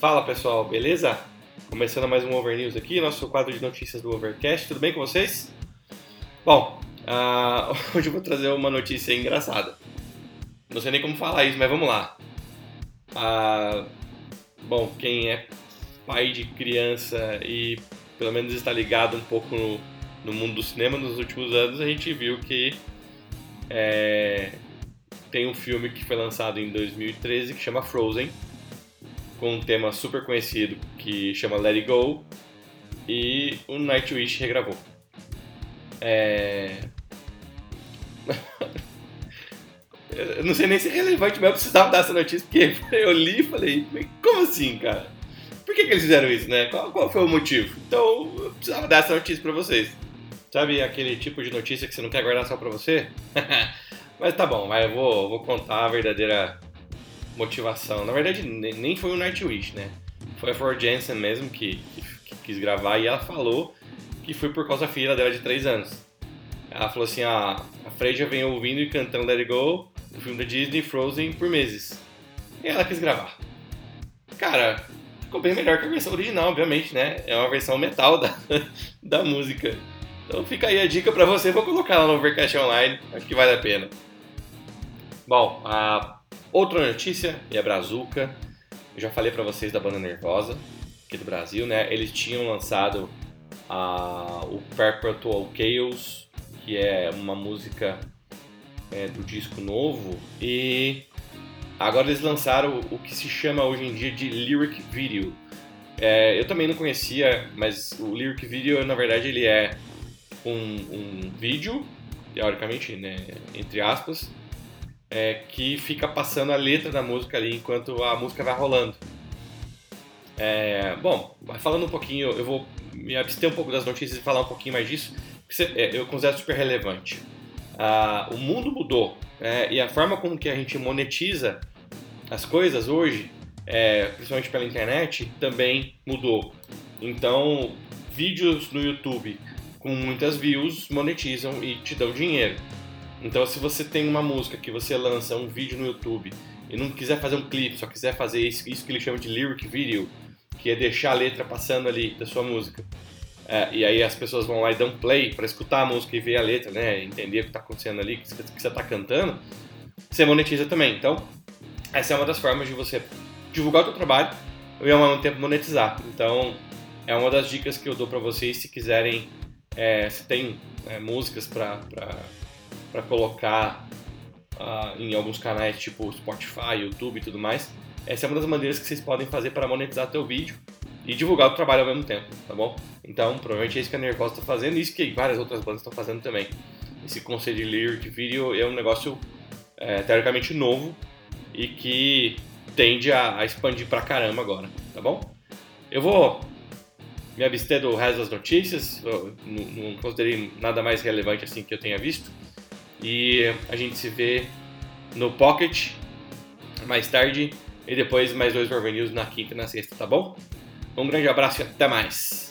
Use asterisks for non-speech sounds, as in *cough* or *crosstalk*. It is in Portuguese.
Fala pessoal, beleza? Começando mais um Over News aqui, nosso quadro de notícias do Overcast. Tudo bem com vocês? Bom, uh, *laughs* hoje eu vou trazer uma notícia engraçada. Não sei nem como falar isso, mas vamos lá. Uh, bom, quem é pai de criança e pelo menos está ligado um pouco no, no mundo do cinema nos últimos anos, a gente viu que é, tem um filme que foi lançado em 2013 que chama Frozen, com um tema super conhecido que chama Let It Go, e o Nightwish regravou. É... *laughs* eu não sei nem se é relevante, mas eu precisava dar essa notícia, porque *laughs* eu li e falei, como assim, cara? Por que, que eles fizeram isso, né? Qual, qual foi o motivo? Então, eu precisava dar essa notícia pra vocês. Sabe aquele tipo de notícia que você não quer guardar só pra você? *laughs* Mas tá bom, mas eu vou, vou contar a verdadeira motivação. Na verdade, nem foi o Nightwish, né? Foi a Ford Jensen mesmo que, que, que, quis gravar e ela falou que foi por causa da filha dela de 3 anos. Ela falou assim: ah, a Frey já vem ouvindo e cantando Let It Go, o filme da Disney Frozen, por meses. E ela quis gravar. Cara, ficou bem melhor que a versão original, obviamente, né? É uma versão metal da, *laughs* da música. Então fica aí a dica pra você, vou colocar lá no Overcast Online, acho que vale a pena. Bom, a outra notícia é a Brazuca. Eu já falei para vocês da banda Nervosa, aqui do Brasil, né? Eles tinham lançado a, o Perpetual Chaos, que é uma música é, do disco novo, e agora eles lançaram o que se chama hoje em dia de Lyric Video. É, eu também não conhecia, mas o Lyric Video, na verdade, ele é um, um vídeo, teoricamente, né, entre aspas, é, que fica passando a letra da música ali enquanto a música vai rolando. É, bom, falando um pouquinho, eu vou me abster um pouco das notícias e falar um pouquinho mais disso, que é, eu considero super relevante. Ah, o mundo mudou é, e a forma como que a gente monetiza as coisas hoje, é, principalmente pela internet, também mudou. Então, vídeos no YouTube com muitas views monetizam e te dão dinheiro. Então, se você tem uma música que você lança um vídeo no YouTube e não quiser fazer um clipe, só quiser fazer isso, isso que eles chamam de lyric video, que é deixar a letra passando ali da sua música, é, e aí as pessoas vão lá e dão play para escutar a música e ver a letra, né, entender o que está acontecendo ali, o que você está cantando, você monetiza também. Então, essa é uma das formas de você divulgar o seu trabalho e ao mesmo tempo monetizar. Então, é uma das dicas que eu dou para vocês se quiserem, é, se tem é, músicas para para colocar uh, em alguns canais tipo Spotify, YouTube e tudo mais. Essa é uma das maneiras que vocês podem fazer para monetizar teu vídeo e divulgar o trabalho ao mesmo tempo, tá bom? Então, provavelmente é isso que a Nervosa está fazendo e isso que várias outras bandas estão fazendo também. Esse conceito de lyric video é um negócio é, teoricamente novo e que tende a, a expandir pra caramba agora, tá bom? Eu vou me abster do resto das notícias, não, não considerei nada mais relevante assim que eu tenha visto. E a gente se vê no Pocket mais tarde e depois mais dois Marvel News na quinta e na sexta, tá bom? Um grande abraço e até mais!